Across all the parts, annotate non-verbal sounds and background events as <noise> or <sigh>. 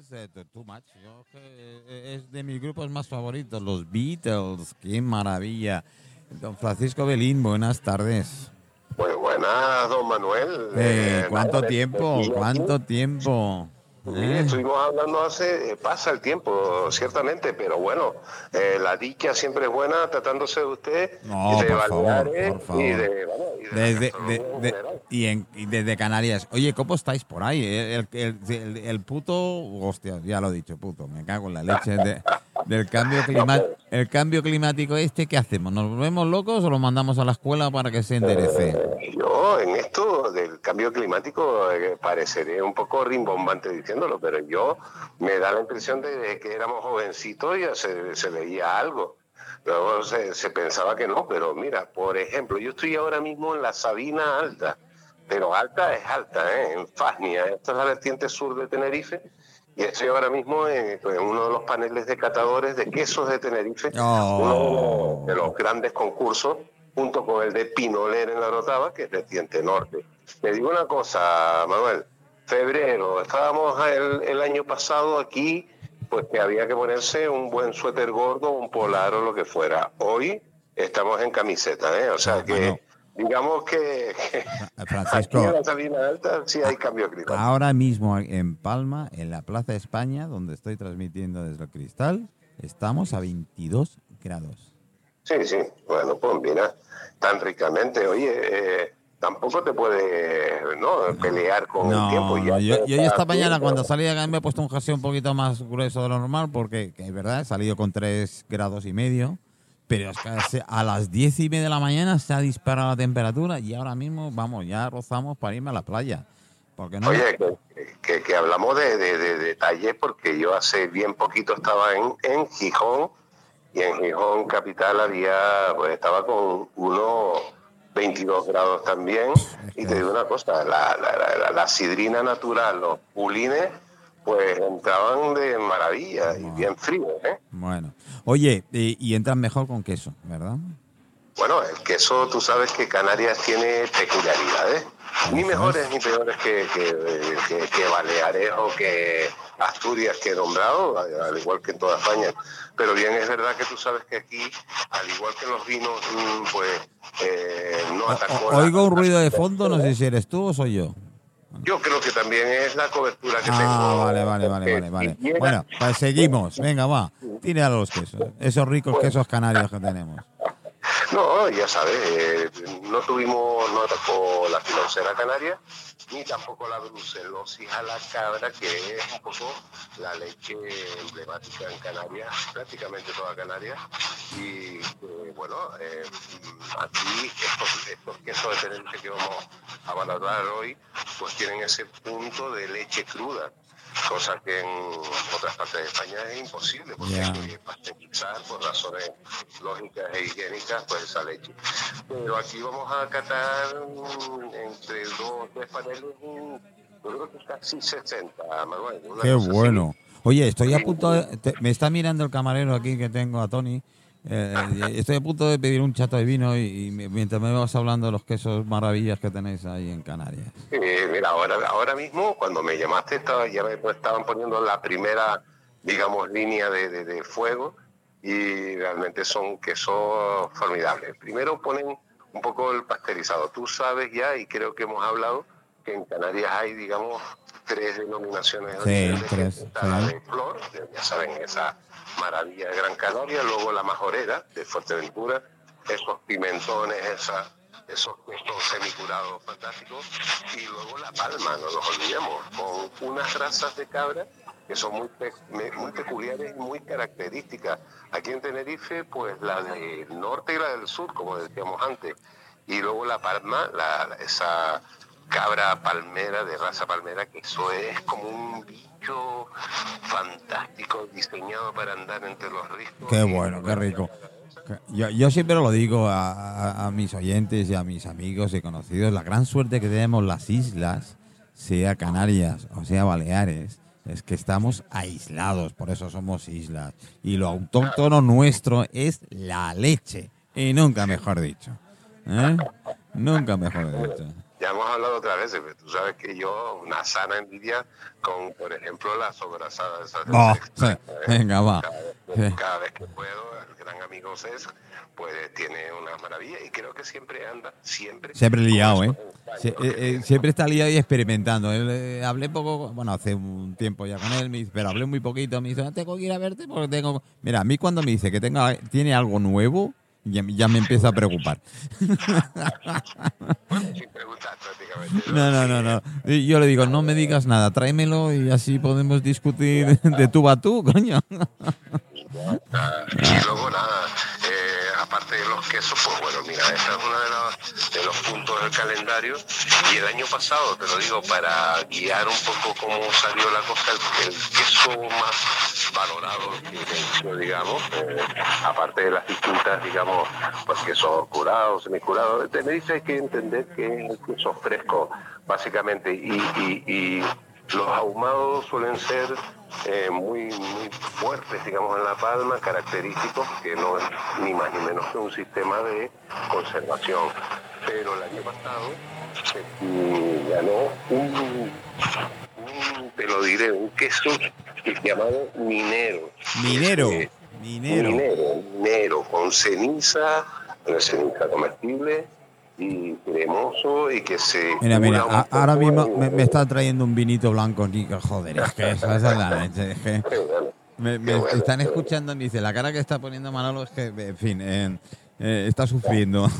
Beatles, eh, too- much. Yo, eh, es de mis grupos más favoritos, los Beatles. Qué maravilla. Don Francisco Belín, buenas tardes. Muy buenas, don Manuel. Eh, ¿Cuánto tiempo? ¿Cuánto tiempo? Mire, ¿Eh? estuvimos hablando hace, eh, pasa el tiempo, ciertamente, pero bueno, eh, la dicha siempre es buena tratándose de usted No, de por favor, por favor. y de, bueno, y de Desde, de- y, en- y desde Canarias. Oye, ¿cómo estáis por ahí? El, el- el- el puto, hostia, ya lo he dicho, puto, me cago en la leche de- del cambio <laughs> climático. El cambio climático este, ¿qué hacemos? ¿Nos volvemos locos o lo mandamos a la escuela para que se enderece? Yo en esto del cambio climático eh, pareceré un poco rimbombante diciéndolo, pero yo me da la impresión de que éramos jovencitos y ya se, se veía algo. Luego se, se pensaba que no, pero mira, por ejemplo, yo estoy ahora mismo en la Sabina Alta, pero alta es alta, ¿eh? en Fasnia, esta es la vertiente sur de Tenerife, y estoy ahora mismo en, en uno de los paneles de catadores de quesos de Tenerife, Oh. uno de los grandes concursos, junto con el de Pinoler en la Rotava, que es vertiente norte. Te digo una cosa, Manuel, febrero, estábamos el, el año pasado aquí, pues que había que ponerse un buen suéter gordo, un polar o lo que fuera. Hoy estamos en camiseta, ¿eh? O sea Ah, que, bueno. digamos que, que Francisco. aquí en la Sabina Alta sí hay cambio climático. Ahora mismo en Palma, en la Plaza España, donde estoy transmitiendo desde el cristal, estamos a 22 grados. Sí, sí, bueno, pues mira, tan ricamente, oye, eh, tampoco te puedes ¿no? pelear con el tiempo. No, ya no, yo, yo esta mañana cuando salí acá me he puesto un jersey un poquito más grueso de lo normal porque, que es verdad, he salido con 3 grados y medio, pero es que a las 10 y media de la mañana se ha disparado la temperatura y ahora mismo, vamos, ya rozamos para irme a la playa. Porque no, Oye, que, que- que hablamos de, de, de detalles porque yo hace bien poquito estaba en, en Gijón y en Gijón capital había, pues estaba con unos 22 grados también. Y te digo una cosa, la, la, la- la- sidrina natural, los pulines, pues entraban de maravilla y bien fríos, ¿eh? Bueno, oye, y, y entran mejor con queso, ¿verdad? Bueno, el queso, tú sabes que Canarias tiene peculiaridades, ni mejores ni peores que, que, que- que Baleares o que Asturias que he nombrado, al igual que en toda España. Pero bien es verdad que tú sabes que aquí, al igual que en los vinos, mm, pues eh, no atacó. o- la- oigo un ruido de fondo, no sé si eres tú o soy yo. Yo creo que también es la cobertura que tengo. Ah, vale, vale, vale, vale, vale. llega- Bueno, pues seguimos. Venga, va. Tira los quesos. Esos ricos quesos canarios que tenemos. <laughs> No, ya sabes, eh, no tuvimos, no atacó la filocera canaria, ni tampoco la brucelosis a la cabra, que es un poco la leche emblemática en Canarias, prácticamente toda Canarias. Y eh, bueno, eh, aquí estos, estos quesos de que vamos a valorar hoy, pues tienen ese punto de leche cruda. Cosa que en otras partes de España es imposible, porque hay que pasteurizar por razones lógicas e higiénicas pues esa leche. Pero aquí vamos a catar entre dos tres paneles, yo creo que casi 60, Manuel. Qué así. bueno. Oye, estoy a punto de... te- me está mirando el camarero aquí que tengo a Tony. Eh, estoy a punto de pedir un chato de vino y, y mientras me vas hablando de los quesos maravillas que tenéis ahí en Canarias. Sí, mira, ahora, ahora mismo, cuando me llamaste, estaba, ya me pues, estaban poniendo la primera, digamos, línea de, de- de fuego y realmente son quesos formidables. Primero ponen un poco el pasteurizado. Tú sabes ya, y creo que hemos hablado, que en Canarias hay, digamos, tres denominaciones de Sí, tres, la de flor, ya saben, esa maravilla de Gran Canaria, luego la majorera de Fuerteventura, esos pimentones, esa, esos quesos semicurados fantásticos, y luego la palma, no nos olvidemos, con unas razas de cabra que son muy, pe- me- muy peculiares y muy características. Aquí en Tenerife, pues la del norte y la del sur, como decíamos antes, y luego la palma, la- esa cabra palmera, de raza palmera, que eso es como un bicho fantástico, diseñado para andar entre los riscos. Qué bueno, qué rico. Yo, yo siempre lo digo a, a- a mis oyentes y a mis amigos y conocidos, la gran suerte que tenemos las islas, sea Canarias o sea Baleares, es que estamos aislados, por eso somos islas. Y lo autóctono nuestro es la leche, y nunca mejor dicho. ¿eh? Nunca mejor dicho. Ya hemos hablado otras veces, pero tú sabes que yo, una sana envidia con, por ejemplo, la sobrasada esas de Oh, sí. ¿eh? Venga, va. Cada vez, Sí. cada vez que puedo, el gran amigo César, pues tiene una maravilla y creo que siempre anda, siempre. Siempre liado, ¿eh? que eh, eh, siempre está liado y experimentando. Él, eh, hablé poco, bueno, hace un tiempo ya con él, me dice, pero hablé muy poquito. Me dice, no tengo que ir a verte porque tengo. Mira, a mí cuando me dice que tenga, tiene algo nuevo, ya, ya me empieza a preocupar. <laughs> Bueno, sin preguntar prácticamente. No, no, no, no. Yo le digo, no me digas nada, tráemelo y así podemos discutir de tú a tú, coño. Ah, y luego nada, de los quesos, pues bueno, mira, esta es uno de los, de los puntos del calendario. Y el año pasado, te lo digo, para guiar un poco cómo salió la cosa, el, queso más valorado digamos, eh, aparte de las distintas, digamos, pues quesos curados, semicurados, Tenerife hay que entender que es el queso fresco, básicamente, y, y, y los ahumados suelen ser eh, muy, muy fuertes, digamos, en la palma, característicos, que no es ni más ni menos que un sistema de conservación. Pero el año pasado se ganó un, un, te lo diré, un queso que es llamado minero. Minero, Eh, minero. Minero, minero, con ceniza, una ceniza comestible y cremoso y que se... Mira, mira, a- ahora mismo me, me está trayendo un vinito blanco que joder, es que eso es es que me, me Qué bueno, están escuchando y dice, la cara que está poniendo Manolo es que, en fin, eh, eh, está sufriendo. <laughs>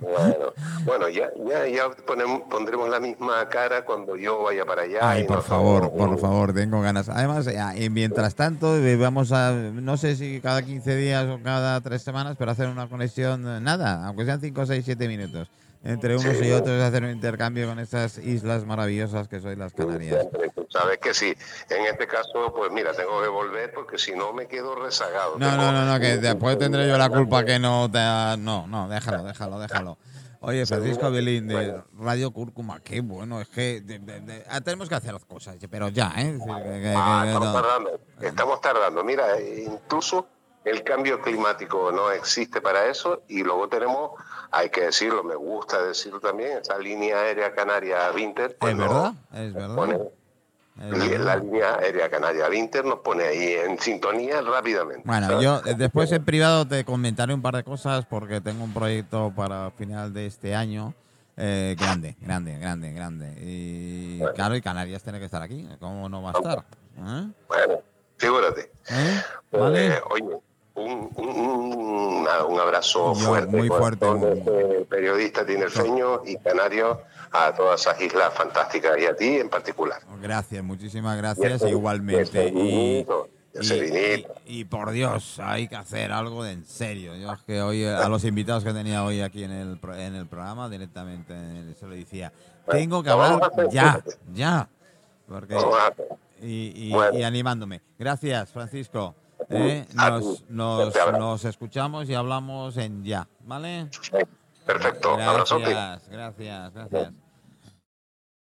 Bueno, bueno, ya, ya, ya ponemos, pondremos la misma cara cuando yo vaya para allá. Ay, por favor, por favor, tengo ganas. Además, eh, eh, mientras tanto, eh, vamos a, no sé si cada 15 días o cada 3 semanas, pero hacer una conexión, eh, nada, aunque sean 5, 6, 7 minutos, entre unos Sí. y otros, hacer un intercambio con estas islas maravillosas que soy las Canarias. Siempre, sabes que sí. En este caso, pues mira, tengo que volver porque si no me quedo rezagado. No, Tengo no, no, no, que después tendré yo la culpa que no te... ha- No, no, déjalo, déjalo, déjalo. Oye, Francisco Belín de Radio Cúrcuma, qué bueno, es que de- de- de- ah, tenemos que hacer las cosas, pero ya, ¿eh? Es decir, que- que- Ah, que- estamos no. tardando. Estamos tardando. Mira, eh, incluso el cambio climático no existe para eso y luego tenemos, hay que decirlo, me gusta decirlo también, esa línea aérea canaria Winter. pues Es no- verdad, es verdad. pone- la línea aérea canaria Winter nos pone ahí en sintonía rápidamente. Bueno, ¿sabes? yo eh, después en privado te comentaré un par de cosas porque tengo un proyecto para final de este año. eh, grande, grande, grande, grande. Y claro, y Canarias tiene que estar aquí. ¿Cómo no va a estar? ¿Eh? Bueno, figúrate. ¿Eh? ¿Vale? oye, un, un, un- abrazo Yo, fuerte, muy fuerte, este periodista tinerfeño y canario a todas esas islas fantásticas y a ti en particular. Gracias, muchísimas Y gracias ese- igualmente. Y, vinito, y, vinito. y- y por Dios, hay que hacer algo de en serio. Yo es que hoy, a los invitados que tenía hoy aquí en el, en el programa, directamente se lo decía, tengo que hablar ya, ya. Porque, y, y- y animándome. Gracias, Francisco. ¿Eh? Nos, nos, nos escuchamos y hablamos en ya, ¿vale? Perfecto. Gracias, gracias, gracias.